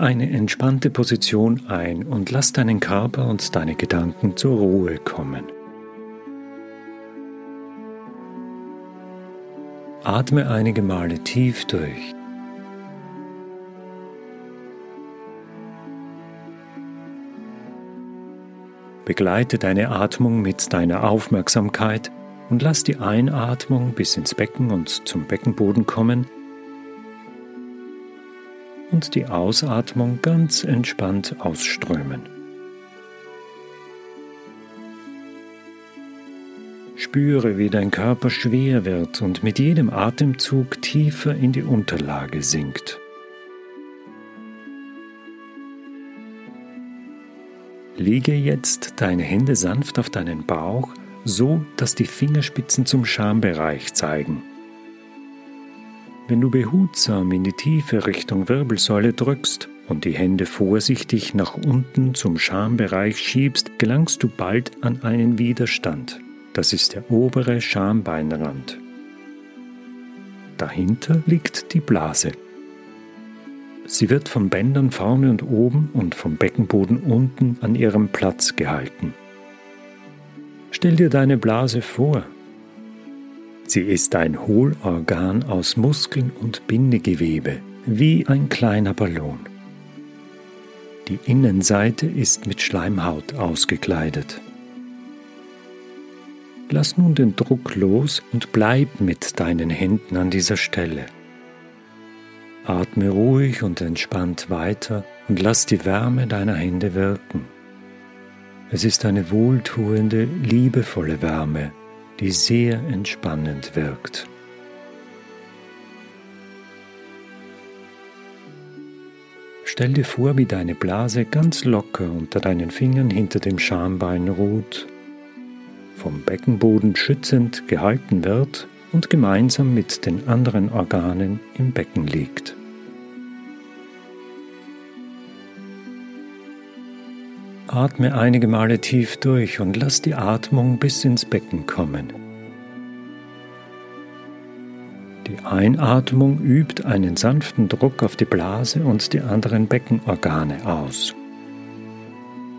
Eine entspannte Position ein und lass deinen Körper und deine Gedanken zur Ruhe kommen. Atme einige Male tief durch. Begleite deine Atmung mit deiner Aufmerksamkeit und lass die Einatmung bis ins Becken und zum Beckenboden kommen und die Ausatmung ganz entspannt ausströmen. Spüre, wie dein Körper schwer wird und mit jedem Atemzug tiefer in die Unterlage sinkt. Lege jetzt deine Hände sanft auf deinen Bauch, so dass die Fingerspitzen zum Schambereich zeigen. Wenn du behutsam in die tiefe Richtung Wirbelsäule drückst und die Hände vorsichtig nach unten zum Schambereich schiebst, gelangst du bald an einen Widerstand. Das ist der obere Schambeinrand. Dahinter liegt die Blase. Sie wird von Bändern vorne und oben und vom Beckenboden unten an ihrem Platz gehalten. Stell dir deine Blase vor, Sie ist ein Hohlorgan aus Muskeln und Bindegewebe, wie ein kleiner Ballon. Die Innenseite ist mit Schleimhaut ausgekleidet. Lass nun den Druck los und bleib mit deinen Händen an dieser Stelle. Atme ruhig und entspannt weiter und lass die Wärme deiner Hände wirken. Es ist eine wohltuende, liebevolle Wärme, die sehr entspannend wirkt. Stell dir vor, wie deine Blase ganz locker unter deinen Fingern hinter dem Schambein ruht, vom Beckenboden schützend gehalten wird und gemeinsam mit den anderen Organen im Becken liegt. Atme einige Male tief durch und lass die Atmung bis ins Becken kommen. Die Einatmung übt einen sanften Druck auf die Blase und die anderen Beckenorgane aus.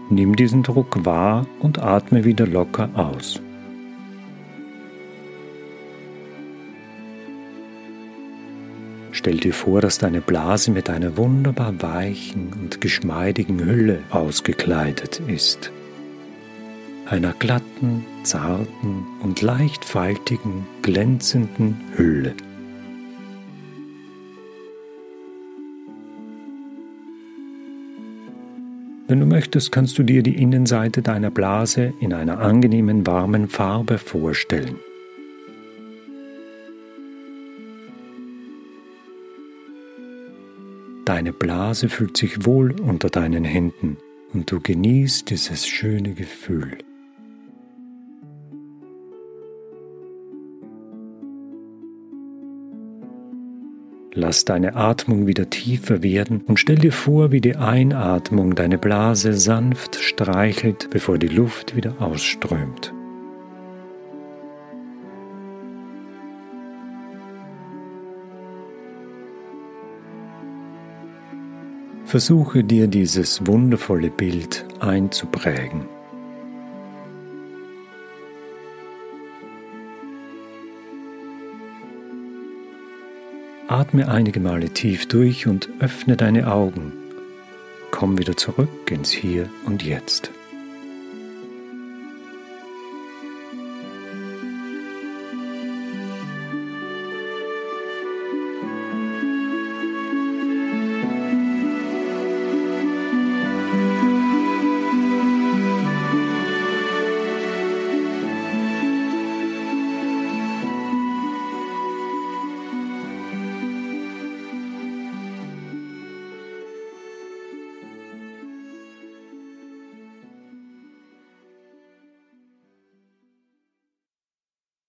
Nimm diesen Druck wahr und atme wieder locker aus. Stell dir vor, dass deine Blase mit einer wunderbar weichen und geschmeidigen Hülle ausgekleidet ist. Einer glatten, zarten und leicht faltigen, glänzenden Hülle. Wenn du möchtest, kannst du dir die Innenseite deiner Blase in einer angenehmen warmen Farbe vorstellen. Deine Blase fühlt sich wohl unter deinen Händen und du genießt dieses schöne Gefühl. Lass deine Atmung wieder tiefer werden und stell dir vor, wie die Einatmung deine Blase sanft streichelt, bevor die Luft wieder ausströmt. Versuche dir dieses wundervolle Bild einzuprägen. Atme einige Male tief durch und öffne deine Augen. Komm wieder zurück ins Hier und Jetzt.